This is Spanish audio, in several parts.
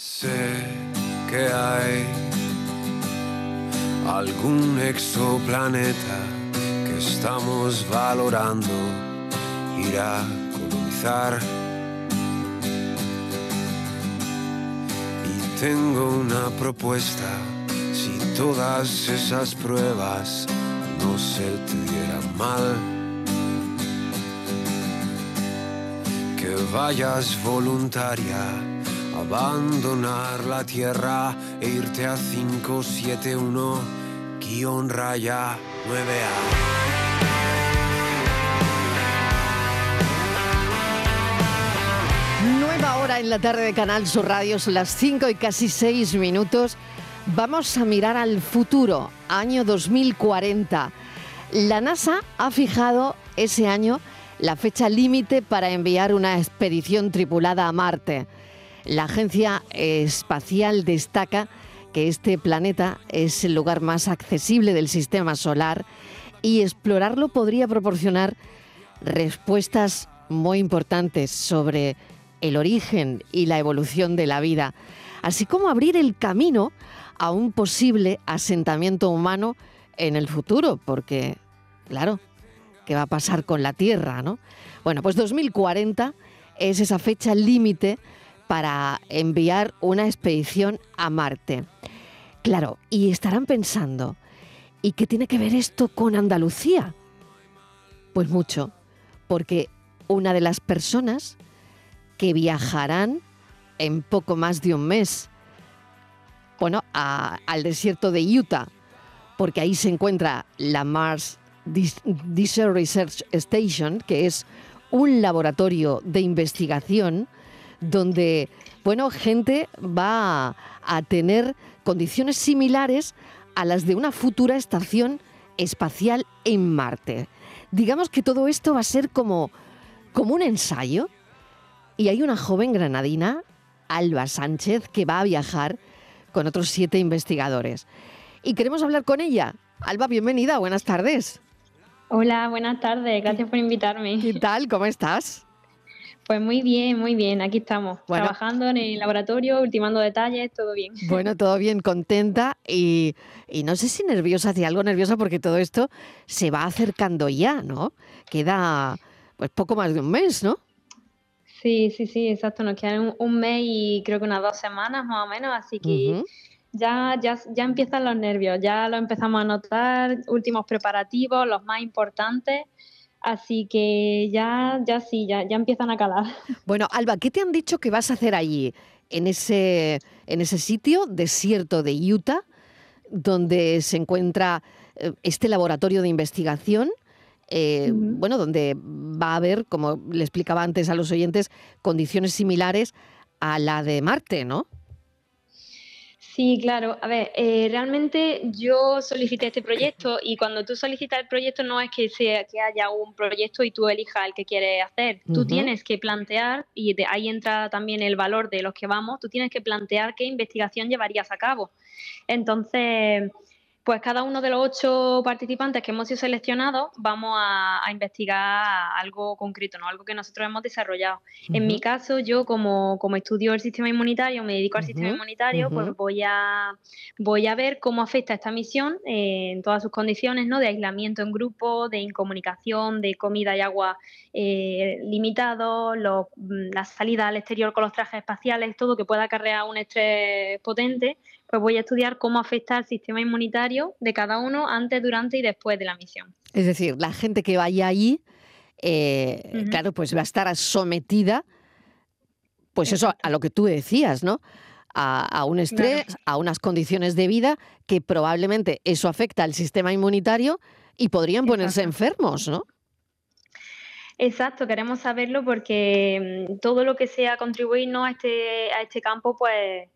Sé que hay algún exoplaneta que estamos valorando ir a colonizar. Y tengo una propuesta, si todas esas pruebas no se te mal. Que vayas voluntaria abandonar la tierra e irte a 571 guion raya 9A. Nueva hora en la tarde de Canal Sur Radio, son las 5 y casi 6 minutos. Vamos a mirar al futuro, año 2040. La NASA ha fijado ese año la fecha límite para enviar una expedición tripulada a Marte. La Agencia Espacial destaca que este planeta es el lugar más accesible del sistema solar y explorarlo podría proporcionar respuestas muy importantes sobre el origen y la evolución de la vida, así como abrir el camino a un posible asentamiento humano en el futuro, porque, claro, ¿qué va a pasar con la Tierra? ¿no? Bueno, pues 2040 es esa fecha límite para enviar una expedición a Marte. Claro, y estarán pensando, ¿y qué tiene que ver esto con Andalucía? Pues mucho, porque una de las personas que viajarán en poco más de un mes, bueno, al desierto de Utah, porque ahí se encuentra la Mars Desert Research Station, que es un laboratorio de investigación donde, bueno, gente va a tener condiciones similares a las de una futura estación espacial en Marte. Digamos que todo esto va a ser como, como un ensayo. Y hay una joven granadina, Alba Sánchez, que va a viajar con otros siete investigadores. Y queremos hablar con ella. Alba, bienvenida, buenas tardes. Hola, buenas tardes, gracias por invitarme. ¿Qué tal? ¿Cómo estás? Pues muy bien, muy bien, aquí estamos, trabajando en el laboratorio, ultimando detalles, todo bien. Bueno, todo bien, contenta y, no sé si nerviosa, si algo nerviosa porque todo esto se va acercando ya, ¿no? Queda pues poco más de un mes, ¿no? Sí, sí, sí, exacto, nos quedan un, mes y creo que unas dos semanas más o menos, así que... Ya, ya, ya empiezan los nervios, ya lo empezamos a notar, últimos preparativos, los más importantes, Así que ya, ya sí, ya, ya empiezan a calar. Bueno, Alba, ¿qué te han dicho que vas a hacer allí, en ese, en ese sitio desierto de Utah, donde se encuentra eh, este laboratorio de investigación? Eh, bueno, donde va a haber, como le explicaba antes a los oyentes, condiciones similares a la de Marte, ¿no? Sí, claro. A ver, eh, realmente yo solicité este proyecto y cuando tú solicitas el proyecto no es que, sea, que haya un proyecto y tú elijas el que quieres hacer. Tú tienes que plantear, y de ahí entra también el valor de los que vamos, tú tienes que plantear qué investigación llevarías a cabo. Entonces, pues cada uno de los ocho participantes que hemos sido seleccionados vamos a, investigar algo concreto, ¿no? algo que nosotros hemos desarrollado. En mi caso, yo como, como, estudio el sistema inmunitario, me dedico al sistema inmunitario, pues voy a, voy a ver cómo afecta esta misión eh, en todas sus condiciones, ¿no? de aislamiento en grupo, de incomunicación, de comida y agua eh, limitado, mm, la salida al exterior con los trajes espaciales, todo que pueda acarrear un estrés potente pues voy a estudiar cómo afecta al sistema inmunitario de cada uno antes, durante y después de la misión. Es decir, la gente que vaya allí, eh, claro, pues va a estar sometida, pues eso, a lo que tú decías, ¿no? A, un estrés, a unas condiciones de vida que probablemente eso afecta al sistema inmunitario y podrían ponerse enfermos, ¿no? Exacto, queremos saberlo porque mm, todo lo que sea contribuirnos a este, a este campo, pues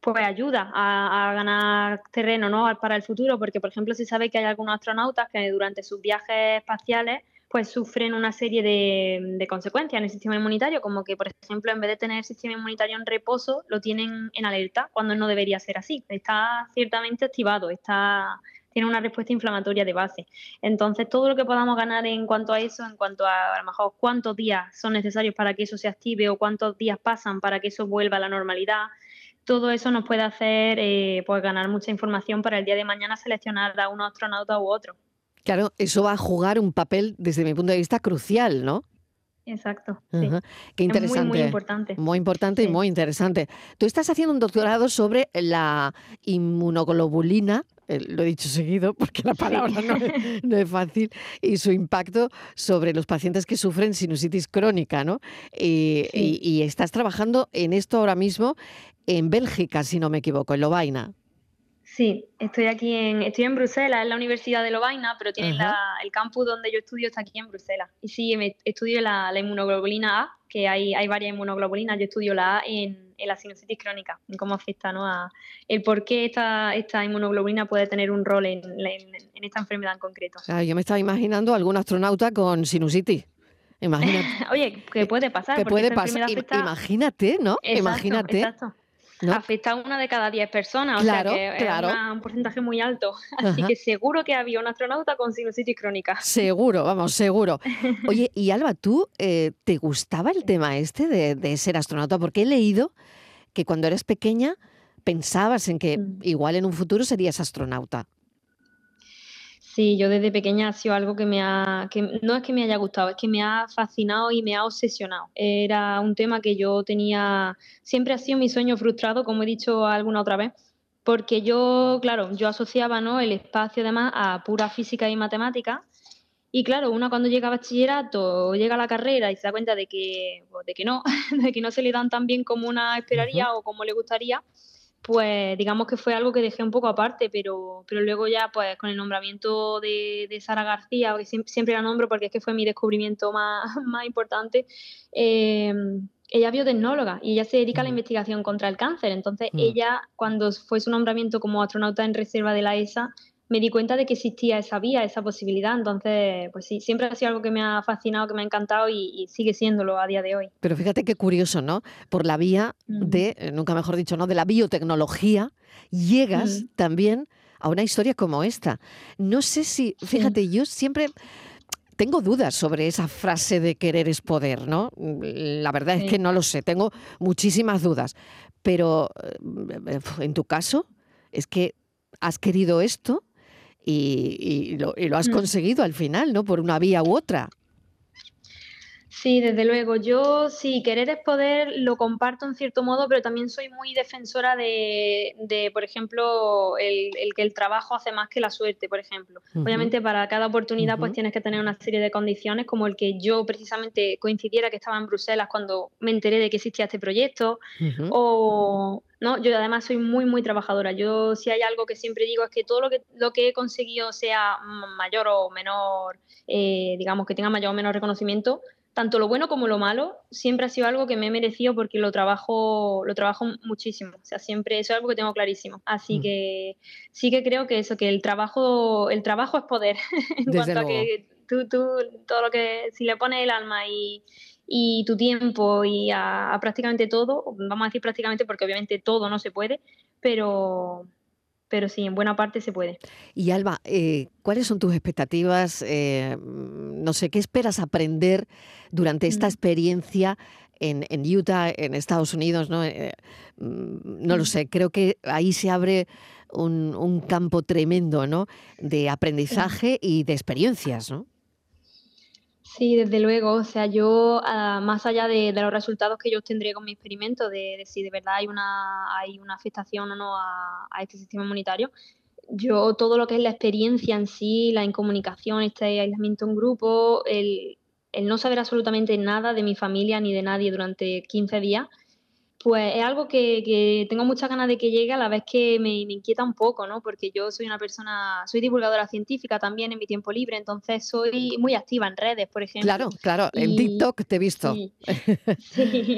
pues ayuda a, ganar terreno ¿no? para el futuro, porque por ejemplo se sabe que hay algunos astronautas que durante sus viajes espaciales pues sufren una serie de, consecuencias en el sistema inmunitario, como que por ejemplo en vez de tener el sistema inmunitario en reposo, lo tienen en alerta, cuando no debería ser así. Está ciertamente activado, está tiene una respuesta inflamatoria de base. Entonces, todo lo que podamos ganar en cuanto a eso, en cuanto a a lo mejor cuántos días son necesarios para que eso se active o cuántos días pasan para que eso vuelva a la normalidad, todo eso nos puede hacer eh, pues ganar mucha información para el día de mañana seleccionar a un astronauta u otro. Claro, eso va a jugar un papel desde mi punto de vista crucial, ¿no? Exacto. Qué interesante. muy, muy importante. Muy importante y muy interesante. Tú estás haciendo un doctorado sobre la inmunoglobulina, eh, lo he dicho seguido porque la palabra no, es, fácil, y su impacto sobre los pacientes que sufren sinusitis crónica, ¿no? Y, estás trabajando en esto ahora mismo en Bélgica, si no me equivoco, en Lovaina. Sí, estoy aquí en, estoy en Bruselas, en la Universidad de Lovaina, pero tiene el campus donde yo estudio está aquí en Bruselas. Y sí, me, estudio la, inmunoglobulina A, que hay, hay varias inmunoglobulinas. Yo estudio la A en, la sinusitis crónica, en cómo afecta ¿no? a el por qué esta, esta inmunoglobulina puede tener un rol en, esta enfermedad en concreto. yo me estaba imaginando algún astronauta con sinusitis. Imagínate. Oye, ¿qué puede pasar. ¿Qué puede pasar. Imagínate, ¿no? Imagínate. Exacto afecta a una de cada diez personas, o sea que es un porcentaje muy alto. Así que seguro que había un astronauta con sinusitis crónica. Seguro, vamos, seguro. Oye, y Alba, ¿tú eh, te gustaba el tema este de, ser astronauta? Porque he leído que cuando eres pequeña pensabas en que mm. igual en un futuro serías astronauta. Sí, yo desde pequeña ha sido algo que me ha, que no es que me haya gustado, es que me ha fascinado y me ha obsesionado. Era un tema que yo tenía, siempre ha sido mi sueño frustrado, como he dicho alguna otra vez, porque yo, claro, yo asociaba ¿no? el espacio además a pura física y matemática. Y claro, uno cuando llega a bachillerato, llega a la carrera y se da cuenta de que, pues, de que no, de que no se le dan tan bien como una esperaría o como le gustaría, pues digamos que fue algo que dejé un poco aparte, pero, pero luego ya pues con el nombramiento de, Sara García, que siempre, la nombro porque es que fue mi descubrimiento más, más importante, eh, ella es biotecnóloga y ella se dedica a la investigación contra el cáncer. Entonces mm. ella, cuando fue su nombramiento como astronauta en reserva de la ESA, me di cuenta de que existía esa vía, esa posibilidad. Entonces, pues sí, siempre ha sido algo que me ha fascinado, que me ha encantado y, sigue siéndolo a día de hoy. Pero fíjate qué curioso, ¿no? Por la vía de, eh, nunca mejor dicho, ¿no? De la biotecnología, llegas también a una historia como esta. No sé si, fíjate, yo siempre tengo dudas sobre esa frase de querer es poder, ¿no? La verdad es que no lo sé, tengo muchísimas dudas. Pero eh, en tu caso, es que has querido esto y, lo, has mm. conseguido al final, ¿no? Por una vía u otra. Sí, desde luego. Yo sí, querer es poder, lo comparto en cierto modo, pero también soy muy defensora de, por ejemplo, el, que el trabajo hace más que la suerte, por ejemplo. Obviamente para cada oportunidad pues tienes que tener una serie de condiciones, como el que yo precisamente coincidiera que estaba en Bruselas cuando me enteré de que existía este proyecto, o, ¿no? Yo además soy muy, muy trabajadora. Yo si hay algo que siempre digo es que todo lo que, lo que he conseguido sea mayor o menor, eh, digamos, que tenga mayor o menor reconocimiento, tanto lo bueno como lo malo, siempre ha sido algo que me he merecido porque lo trabajo, lo trabajo muchísimo. O sea, siempre eso es algo que tengo clarísimo. Así mm. que sí que creo que eso, que el trabajo, el trabajo es poder. en cuanto a que tú, tú, todo lo que, si le pones el alma y, y tu tiempo y a, prácticamente todo, vamos a decir prácticamente porque obviamente todo no se puede, pero, pero sí, en buena parte se puede. Y Alba, eh, ¿cuáles son tus expectativas? Eh, no sé, ¿qué esperas aprender durante esta mm. experiencia en, Utah, en Estados Unidos? No, eh, mm, no lo mm. sé, creo que ahí se abre un, campo tremendo ¿no? de aprendizaje y de experiencias, ¿no? Sí, desde luego. O sea, yo, ah, más allá de, los resultados que yo obtendré con mi experimento, de, si de verdad hay una, hay una afectación o no a, este sistema inmunitario, yo todo lo que es la experiencia en sí, la incomunicación, este aislamiento en grupo, el, el no saber absolutamente nada de mi familia ni de nadie durante 15 días, pues es algo que, tengo muchas ganas de que llegue a la vez que me, inquieta un poco, ¿no? Porque yo soy una persona, soy divulgadora científica también en mi tiempo libre, entonces soy muy activa en redes, por ejemplo. Claro, claro, en TikTok te he visto. Sí,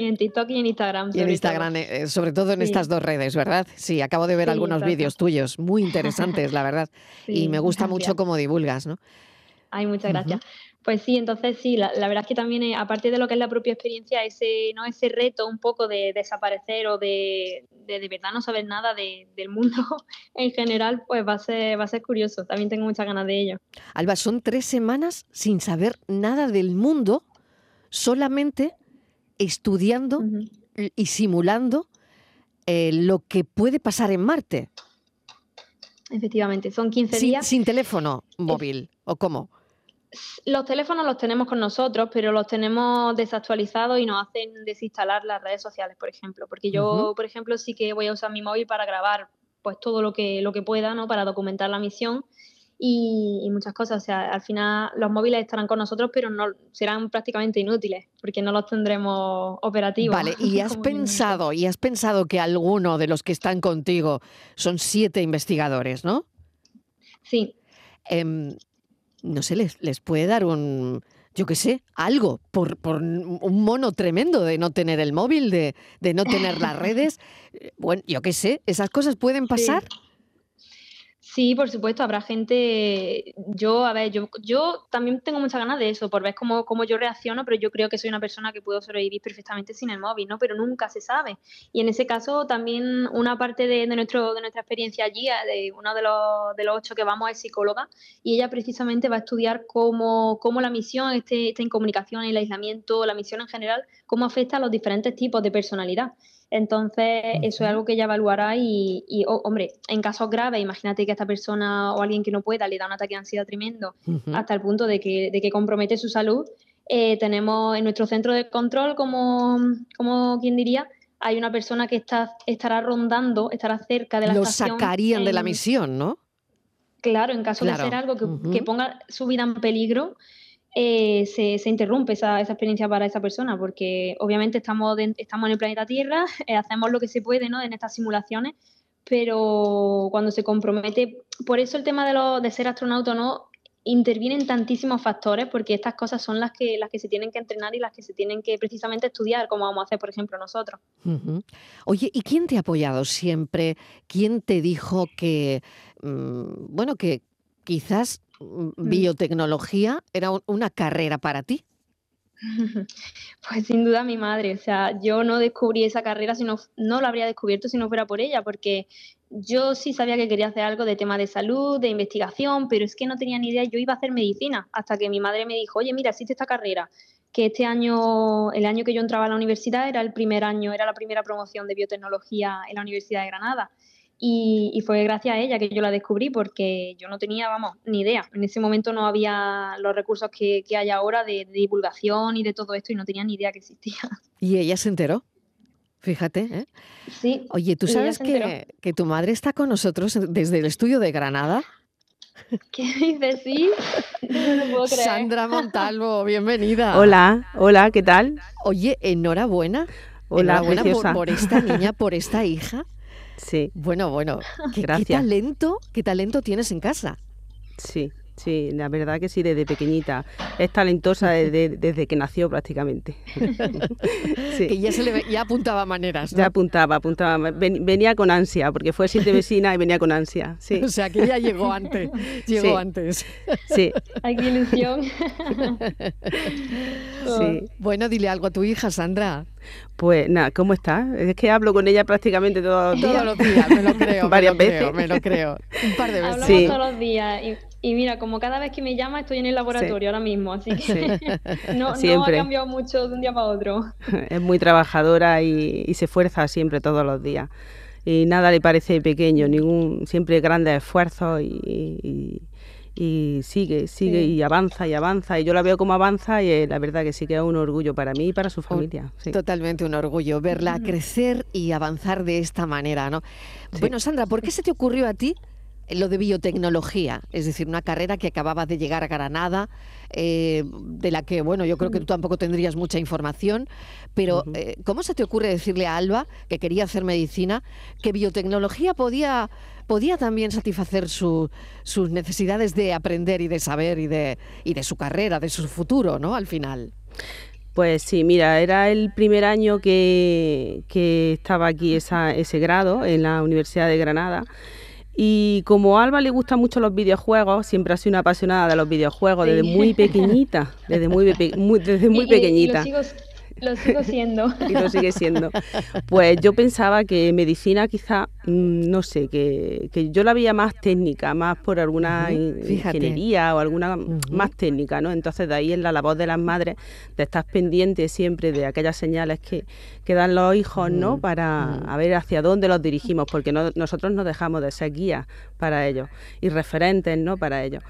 en TikTok y en Instagram. Y en Instagram, eh, sobre todo en estas dos redes, ¿verdad? Sí, acabo de ver algunos vídeos tuyos, muy interesantes, la verdad. y me gusta mucho cómo divulgas, ¿no? Ay, muchas gracias. Pues sí, entonces sí, la, verdad es que también, eh, aparte de lo que es la propia experiencia, ese, ¿no? ese reto un poco de desaparecer o de de, verdad no saber nada del mundo en general, pues va a, ser, va a ser curioso. También tengo muchas ganas de ello. Alba, son tres semanas sin saber nada del mundo, solamente estudiando y simulando eh, lo que puede pasar en Marte. Efectivamente, son 15 días. Sin teléfono móvil, ¿o cómo? Los teléfonos los tenemos con nosotros, pero los tenemos desactualizados y nos hacen desinstalar las redes sociales, por ejemplo. Porque yo, por ejemplo, sí que voy a usar mi móvil para grabar pues todo lo que, lo que pueda, ¿no? Para documentar la misión y, muchas cosas. O sea, al final los móviles estarán con nosotros, pero no serán prácticamente inútiles porque no los tendremos operativos. Vale, y has pensado, y has pensado que alguno de los que están contigo son siete investigadores, ¿no? Sí. Em, no sé, les, les puede dar un, yo qué sé, algo, por, por, un mono tremendo de no tener el móvil, de, de no tener las redes. Bueno, yo qué sé, esas cosas pueden pasar. Sí, por supuesto, habrá gente, yo, a ver, yo, yo también tengo muchas ganas de eso, por ver cómo, cómo yo reacciono, pero yo creo que soy una persona que puedo sobrevivir perfectamente sin el móvil, ¿no? Pero nunca se sabe. Y en ese caso también una parte de, nuestro, de nuestra experiencia allí, eh, de uno de los, de los ocho que vamos es psicóloga, y ella precisamente va a estudiar cómo, cómo la misión, este, esta incomunicación, el aislamiento, la misión en general, cómo afecta a los diferentes tipos de personalidad. Entonces, eso es algo que ella evaluará y, hombre, en casos graves, imagínate que esta persona o alguien que no pueda le da un ataque de ansiedad tremendo hasta el punto de que, de que compromete su salud. Eh, tenemos en nuestro centro de control, como, como quien diría, hay una persona que está, estará rondando, estará cerca de la Lo sacarían de la misión, ¿no? Claro, en caso de hacer algo que, que, ponga su vida en peligro, eh, se, interrumpe esa, experiencia para esa persona, porque obviamente estamos, estamos en el planeta Tierra, eh, hacemos lo que se puede ¿no? en estas simulaciones, pero cuando se compromete, por eso el tema de, lo, de ser astronauta no intervienen tantísimos factores porque estas cosas son las que las que se tienen que entrenar y las que se tienen que precisamente estudiar como vamos a hacer por ejemplo nosotros. Oye y quién te ha apoyado siempre quién te dijo que mm, bueno que quizás biotecnología era una carrera para ti? Pues sin duda mi madre, o sea, yo no descubrí esa carrera, sino no la habría descubierto si no fuera por ella, porque yo sí sabía que quería hacer algo de tema de salud, de investigación, pero es que no tenía ni idea, yo iba a hacer medicina, hasta que mi madre me dijo, oye, mira, existe esta carrera, que este año, el año que yo entraba a la universidad era el primer año, era la primera promoción de biotecnología en la Universidad de Granada. Y, fue gracias a ella que yo la descubrí porque yo no tenía, vamos, ni idea. En ese momento no había los recursos que, hay ahora de, divulgación y de todo esto y no tenía ni idea que existía. ¿Y ella se enteró? Fíjate, ¿eh? Sí. Oye, ¿tú sabes que, que, tu madre está con nosotros desde el estudio de Granada? ¿Qué dices? Sí, no lo puedo creer. Sandra Montalvo, bienvenida. Hola, hola, ¿qué tal? Oye, enhorabuena. Hola, enhorabuena por esta niña, por esta hija. Sí. Bueno, bueno, ¿qué, talento, qué talento tienes en casa. Sí, sí, la verdad que sí, desde pequeñita. Es talentosa desde, que nació prácticamente. Que ya, se le, ya apuntaba maneras. Ya apuntaba, apuntaba. venía con ansia, porque fue siete vecina y venía con ansia. Sí. O sea, que ya llegó antes. Llegó antes. Sí. Ay, qué ilusión. sí. Bueno, dile algo a tu hija, Sandra. Pues nada, ¿cómo está? Es que hablo con ella prácticamente todos los días. Todos los días, me lo creo. Varias veces. me lo creo. Un par de veces. Hablamos todos los días. Y, mira, como cada vez que me llama estoy en el laboratorio ahora mismo, así que no, no, ha cambiado mucho de un día para otro. Es muy trabajadora y, se esfuerza siempre todos los días. Y nada le parece pequeño, ningún siempre grandes esfuerzos y y sigue, sigue y avanza y avanza. Y yo la veo como avanza y eh, la verdad que sí que es un orgullo para mí y para su familia. Totalmente un orgullo verla crecer y avanzar de esta manera, ¿no? Bueno, Sandra, ¿por qué se te ocurrió a ti lo de biotecnología, es decir, una carrera que acababa de llegar a Granada, eh, de la que, bueno, yo creo que tú tampoco tendrías mucha información, pero eh, ¿cómo se te ocurre decirle a Alba, que quería hacer medicina, que biotecnología podía, podía también satisfacer sus necesidades de aprender y de saber y de, y de su carrera, de su futuro, ¿no? Al final. Pues sí, mira, era el primer año que, que estaba aquí esa, ese grado en la Universidad de Granada y como a Alba le gustan mucho los videojuegos, siempre ha sido una apasionada de los videojuegos desde muy pequeñita, desde muy, desde muy pequeñita. Lo sigo siendo. y lo sigue siendo. Pues yo pensaba que medicina quizá, mm, no sé, que, yo la veía más técnica, más por alguna ingeniería o alguna más técnica, ¿no? Entonces de ahí es la labor de las madres de estar pendientes siempre de aquellas señales que, que dan los hijos, ¿no? Para a ver hacia dónde los dirigimos, porque nosotros no dejamos de ser guías para ellos y referentes, ¿no? Para ellos.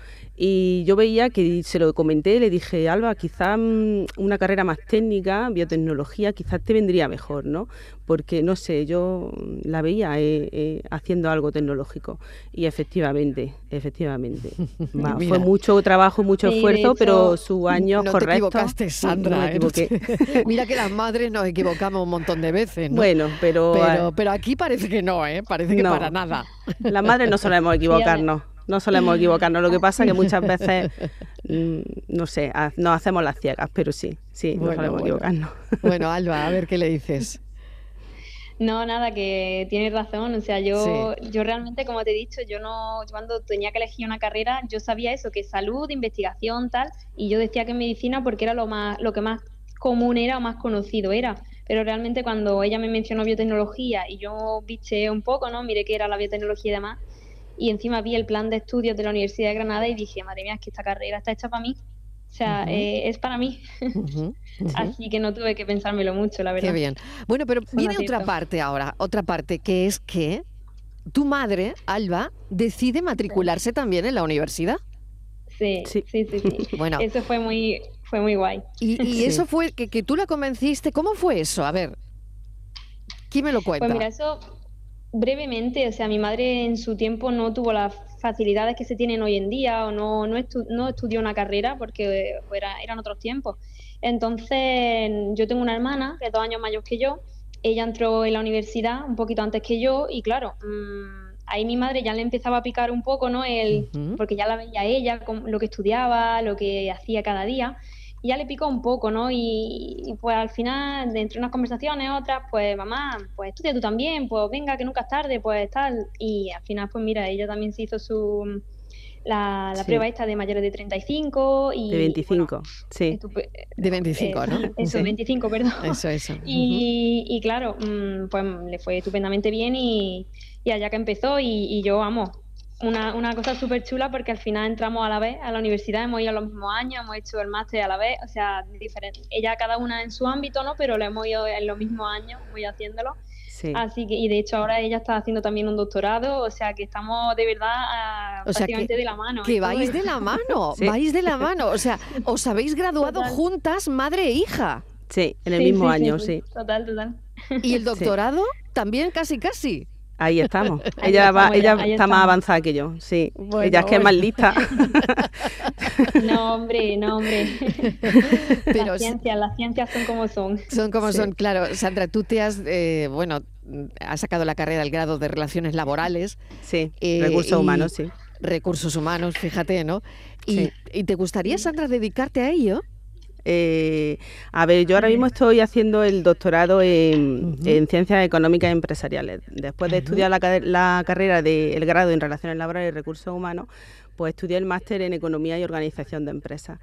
Y yo veía que se lo comenté, le dije, Alba, quizás mm, una carrera más técnica, biotecnología, quizás te vendría mejor, ¿no? Porque, no sé, yo la veía eh, eh, haciendo algo tecnológico. Y efectivamente, efectivamente. fue mucho trabajo, mucho esfuerzo, pero su año no correcto. Te equivocaste, Sandra. ¿eh? Mira que las madres nos equivocamos un montón de veces, ¿no? Bueno, pero... Pero, pero aquí parece que no, ¿eh? Parece que para nada. Las madres no solemos equivocarnos no solemos equivocarnos. Lo que pasa es que muchas veces, mm, no sé, nos hacemos las ciegas, pero sí, sí, no solemos equivocarnos. Bueno, Alba, a ver qué le dices. No, nada, que tienes razón. O sea, yo, yo realmente, como te he dicho, yo no, cuando tenía que elegir una carrera, yo sabía eso, que salud, investigación, tal, y yo decía que medicina porque era lo más, lo que más común era o más conocido era. Pero realmente cuando ella me mencionó biotecnología y yo viste un poco, ¿no? Miré que era la biotecnología y demás, y encima vi el plan de estudios de la Universidad de Granada y dije, madre mía, es que esta carrera está hecha para mí. O sea, eh, es para mí. Así que no tuve que pensármelo mucho, la verdad. Qué bien. Bueno, pero viene otra parte ahora, otra parte, que es que tu madre, Alba, decide matricularse también en la universidad. Sí, sí, sí, sí. bueno. Eso fue muy, fue muy guay. Y, eso fue que, que, tú la convenciste. ¿Cómo fue eso? A ver, ¿quién me lo cuenta? Pues mira, eso brevemente, o sea, mi madre en su tiempo no tuvo las facilidades que se tienen hoy en día o no, no, estudió una carrera porque eran otros tiempos. Entonces, yo tengo una hermana que es dos años mayor que yo, ella entró en la universidad un poquito antes que yo y claro, mm, ahí mi madre ya le empezaba a picar un poco, ¿no? El, Porque ya la veía ella, lo que estudiaba, lo que hacía cada día ya le picó un poco, ¿no? Y, pues al final, entre unas conversaciones, otras, pues mamá, pues estudia tú también, pues venga, que nunca es tarde, pues tal. Y al final, pues mira, ella también se hizo su la, prueba esta de mayores de 35 y... De 25, sí. De 25, ¿no? Eso, 25, perdón. Eso, eso. Y, y claro, mm, pues le fue estupendamente bien y, y allá que empezó y, y yo, vamos, una, una cosa súper chula porque al final entramos a la vez a la universidad, hemos ido a los mismos años, hemos hecho el máster a la vez, o sea, diferente. Ella cada una en su ámbito, ¿no? Pero lo hemos ido en los mismos años, voy haciéndolo. Sí. Así que, y de hecho ahora ella está haciendo también un doctorado, o sea que estamos de verdad ah, prácticamente de la mano. Que vais de la mano, vais de la mano, o sea, os habéis graduado juntas, madre e hija. Sí, en el mismo año, sí. Total, total. ¿Y el doctorado? También casi, casi. Ahí estamos. ella va, ella está más avanzada que yo, sí. ella es que es más lista. no, hombre, no, hombre. Pero las ciencias, las ciencias son como son. Son como son, claro. Sandra, tú te has, eh, bueno, has sacado la carrera del grado de Relaciones Laborales. Sí, eh, recursos humanos, sí. Recursos humanos, fíjate, ¿no? Y, ¿Y te gustaría, Sandra, dedicarte a ello? Eh, a ver, yo ahora mismo estoy haciendo el doctorado en, Ciencias Económicas y Empresariales. Después de estudiar la, la carrera del grado en Relaciones Laborales y Recursos Humanos, pues estudié el máster en Economía y Organización de Empresas.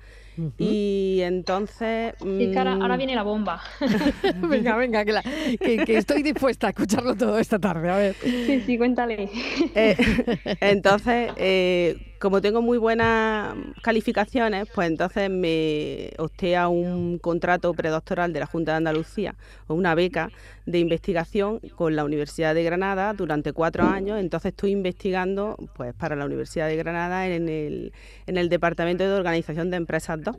Y entonces... Sí, que ahora, viene la bomba. venga, venga, que, estoy dispuesta a escucharlo todo esta tarde, a ver. Sí, sí, cuéntale. Eh, entonces, eh, como tengo muy buenas calificaciones, pues entonces me opté a un contrato predoctoral de la Junta de Andalucía, o una beca de investigación con la Universidad de Granada durante cuatro años. Entonces estoy investigando pues para la Universidad de Granada en el, en el Departamento de Organización de Empresas 2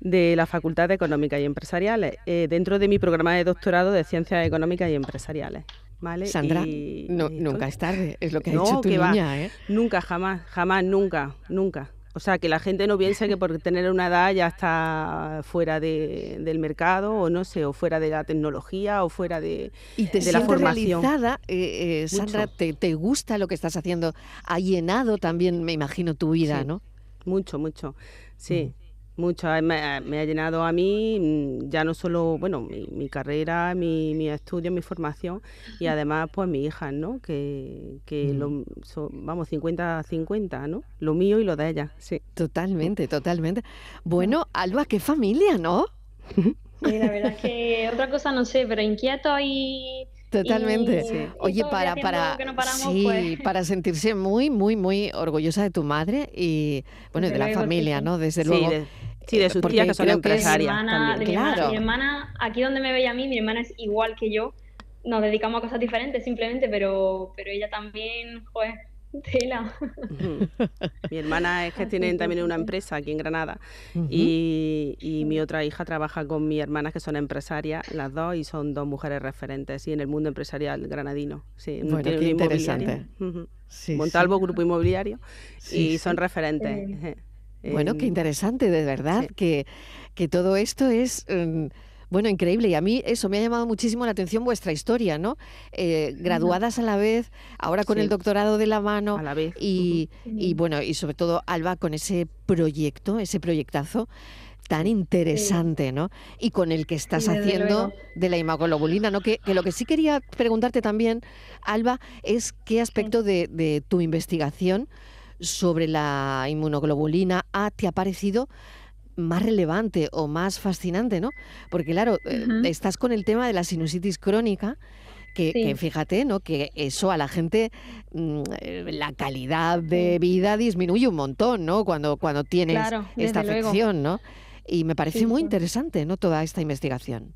de la Facultad de Económicas y Empresariales, eh, dentro de mi programa de doctorado de Ciencias Económicas y Empresariales. ¿Vale? Sandra, nunca es tarde, es lo que ha dicho tu niña, ¿eh? Nunca, jamás, jamás, nunca, nunca. O sea, que la gente no piense que por tener una edad ya está fuera del mercado o no sé, o fuera de la tecnología o fuera de, ¿Y te de la formación. realizada, eh, eh, Sandra, te, te, gusta lo que estás haciendo? Ha llenado también, me imagino, tu vida, ¿no? Mucho, mucho. Sí, mucho. Me, ha llenado a mí mm, ya no solo, bueno, mi, carrera, mi, mi, estudio, mi formación y además pues mi hija, ¿no? Que, que lo, vamos, 50 50, ¿no? Lo mío y lo de ella, sí. Totalmente, totalmente. Bueno, Alba, qué familia, ¿no? Sí, la verdad es que otra cosa no sé, pero inquieto y... Totalmente. Oye, para, para, sí, pues. para sentirse muy, muy, muy orgullosa de tu madre y, bueno, de la familia, ¿no? Desde luego. Sí, de sus tías que son empresarias Mi hermana, aquí donde me veía a mí, mi hermana es igual que yo. Nos dedicamos a cosas diferentes simplemente, pero, pero ella también, joder, tela. mi hermana es que tienen también una empresa aquí en Granada y, y, mi otra hija trabaja con mi hermana que son empresarias, las dos, y son dos mujeres referentes y en el mundo empresarial granadino. Sí, bueno, qué interesante. Montalvo, grupo inmobiliario, y son referentes. Bueno, qué interesante, de verdad, que, que todo esto es... Mm, bueno, increíble. Y a mí eso me ha llamado muchísimo la atención vuestra historia, ¿no? Eh, graduadas a la vez, ahora con el doctorado de la mano. A la vez. Y, y, bueno, y sobre todo Alba con ese proyecto, ese proyectazo tan interesante, ¿no? Y con el que estás haciendo de la inmunoglobulina, ¿no? Que, que, lo que sí quería preguntarte también, Alba, es qué aspecto de, de tu investigación sobre la inmunoglobulina A te ha parecido más relevante o más fascinante, ¿no? Porque claro, eh, estás con el tema de la sinusitis crónica, que, fíjate, ¿no? Que eso a la gente, mm, la calidad de vida disminuye un montón, ¿no? Cuando, cuando tienes esta afección, ¿no? Y me parece muy interesante, ¿no? Toda esta investigación.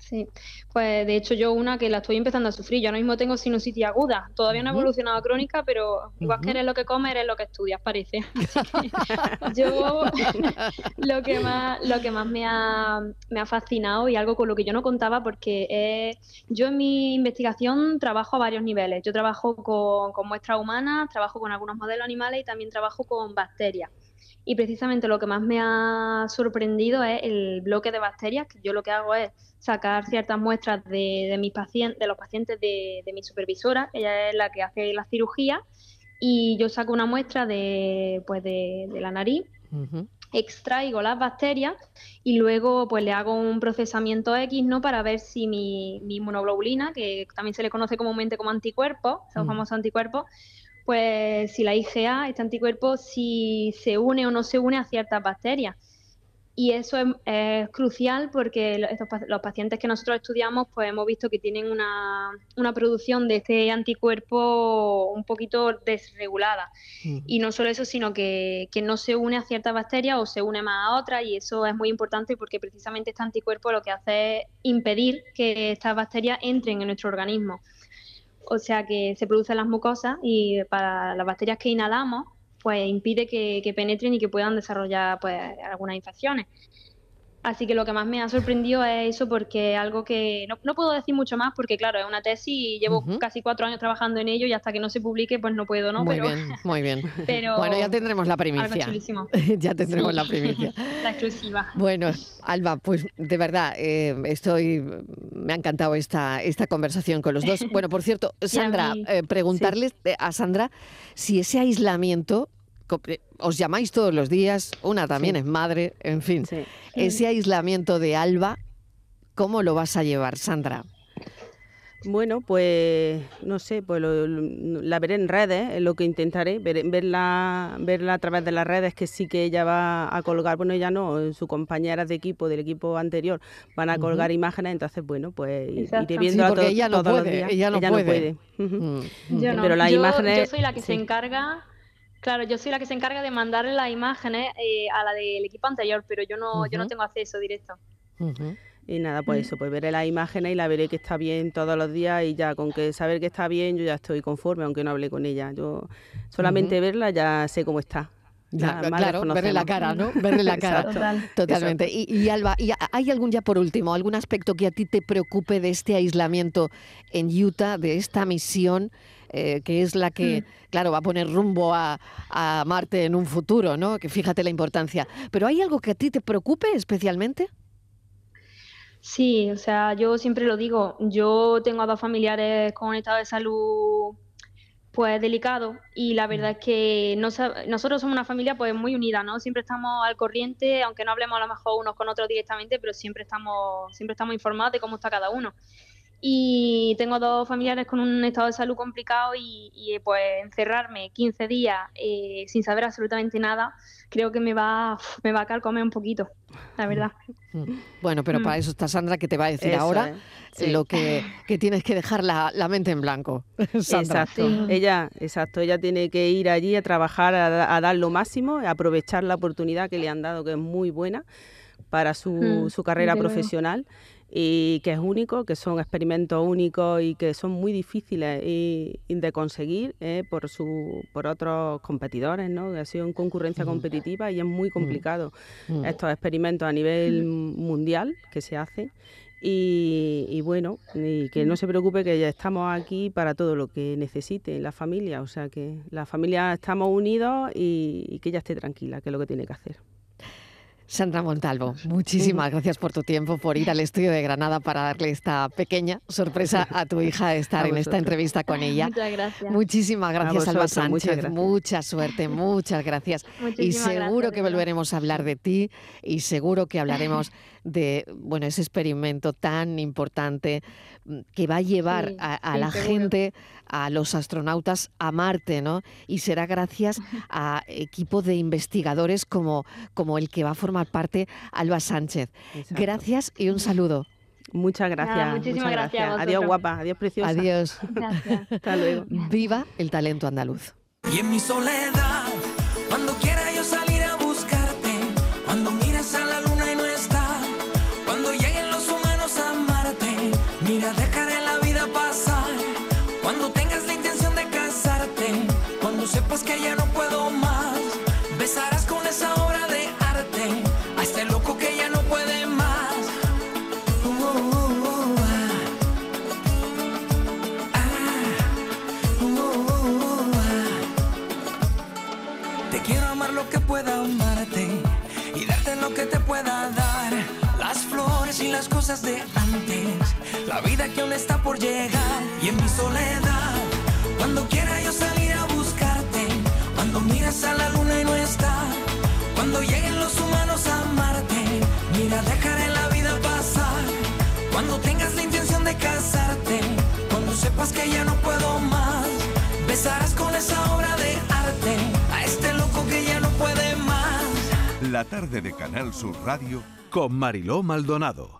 Sí, pues de hecho yo una que la estoy empezando a sufrir, yo ahora mismo tengo sinusitis aguda, todavía no ha evolucionado a crónica, pero igual que eres lo que comes, eres lo que estudias, parece. yo lo que más, lo que más me ha, me ha fascinado y algo con lo que yo no contaba, porque yo en mi investigación trabajo a varios niveles, yo trabajo con, con muestras humanas, trabajo con algunos modelos animales y también trabajo con bacterias. Y precisamente lo que más me ha sorprendido es el bloque de bacterias, que yo lo que hago es sacar ciertas muestras de, mis pacientes, de los pacientes de, mi supervisora, ella es la que hace la cirugía, y yo saco una muestra de, pues de, la nariz, extraigo las bacterias y luego pues le hago un procesamiento X ¿no? para ver si mi, mi inmunoglobulina, que también se le conoce comúnmente como anticuerpo, son famosos anticuerpos, pues si la IgA, este anticuerpo, si se une o no se une a ciertas bacterias. Y eso es, crucial porque los pacientes que nosotros estudiamos, pues hemos visto que tienen una, producción de este anticuerpo un poquito desregulada. Y no solo eso, sino que, que, no se une a ciertas bacterias o se une más a otras. Y eso es muy importante porque precisamente este anticuerpo lo que hace es impedir que estas bacterias entren en nuestro organismo o sea que se producen las mucosas y para las bacterias que inhalamos, pues impide que, que penetren y que puedan desarrollar pues algunas infecciones. Así que lo que más me ha sorprendido es eso, porque algo que no, no puedo decir mucho más, porque claro, es una tesis y llevo casi cuatro años trabajando en ello y hasta que no se publique, pues no puedo, ¿no? Muy bien, muy bien. bueno, ya tendremos la primicia. ya tendremos la primicia. la exclusiva. Bueno, Alba, pues de verdad, eh, estoy, me ha encantado esta, esta conversación con los dos. Bueno, por cierto, Sandra, eh, preguntarles a Sandra si ese aislamiento os llamáis todos los días, una también es madre, en fin. Ese aislamiento de Alba, ¿cómo lo vas a llevar, Sandra? Bueno, pues no sé, pues la veré en redes, es lo que intentaré, verla, verla a través de las redes, que sí que ella va a colgar, bueno, ella no, sus compañeras de equipo, del equipo anterior, van a colgar imágenes, entonces bueno, pues iré viendo sí, ella no puede, Ella no puede. Mm, Pero las imágenes... Yo soy la que se encarga Claro, yo soy la que se encarga de mandarle las imágenes eh, a la del equipo anterior, pero yo no, yo no tengo acceso directo. Y nada, pues eso, pues veré las imágenes y la veré que está bien todos los días y ya con que saber que está bien yo ya estoy conforme, aunque no hable con ella. Yo solamente verla ya sé cómo está. claro, verle la cara, ¿no? Verle la cara. Totalmente. Y, y, Alba, ¿y ¿hay algún ya por último, algún aspecto que a ti te preocupe de este aislamiento en Utah, de esta misión? Eh, que es la que, mm. claro, va a poner rumbo a, Marte en un futuro, ¿no? Que fíjate la importancia. Pero ¿hay algo que a ti te preocupe especialmente? Sí, o sea, yo siempre lo digo, yo tengo a dos familiares con un estado de salud pues delicado y la verdad es que nosotros somos una familia pues muy unida, ¿no? Siempre estamos al corriente, aunque no hablemos a lo mejor unos con otros directamente, pero siempre estamos siempre estamos informados de cómo está cada uno. Y tengo dos familiares con un estado de salud complicado y, pues encerrarme 15 días eh, sin saber absolutamente nada, creo que me va, me va a calcomer un poquito, la verdad. Mm. Bueno, pero para mm. eso está Sandra que te va a decir ahora lo que, tienes que dejar la, mente en blanco. Exacto. Ella, exacto, ella tiene que ir allí a trabajar, a, dar lo máximo, a aprovechar la oportunidad que le han dado, que es muy buena para su, mm, su carrera profesional y que es único, que son experimentos únicos y que son muy difíciles de conseguir eh, por su, por otros competidores, ¿no? Ha sido en concurrencia competitiva y es muy complicado estos experimentos a nivel mundial que se hacen. Y, bueno, y que no se preocupe que ya estamos aquí para todo lo que necesite la familia, o sea que la familia estamos unidos y, y que ella esté tranquila, que es lo que tiene que hacer. Sandra Montalvo, muchísimas gracias por tu tiempo, por ir al estudio de Granada para darle esta pequeña sorpresa a tu hija de estar en esta entrevista con ella. Muchas gracias. Muchísimas gracias, Alba Sánchez. Mucha suerte, muchas gracias. y seguro que volveremos a hablar de ti y seguro que hablaremos de bueno ese experimento tan importante que va a llevar a, la gente, a los astronautas a Marte, ¿no? Y será gracias a equipo de investigadores como, como el que va a formar parte Alba Sánchez. Gracias y un saludo. Muchas gracias. muchísimas gracias. Adiós, guapa. Adiós, preciosa. Adiós. Gracias. Hasta luego. Viva el talento andaluz. Y en mi soledad, por llegar. Y en mi soledad, cuando quiera yo salir a buscarte, cuando miras a la luna y no está, cuando lleguen los humanos a amarte, mira, dejaré la vida pasar. Cuando tengas la intención de casarte, cuando sepas que ya no puedo más, besarás con esa obra de arte a este loco que ya no puede más. La tarde de Canal Sur Radio con Mariló Maldonado.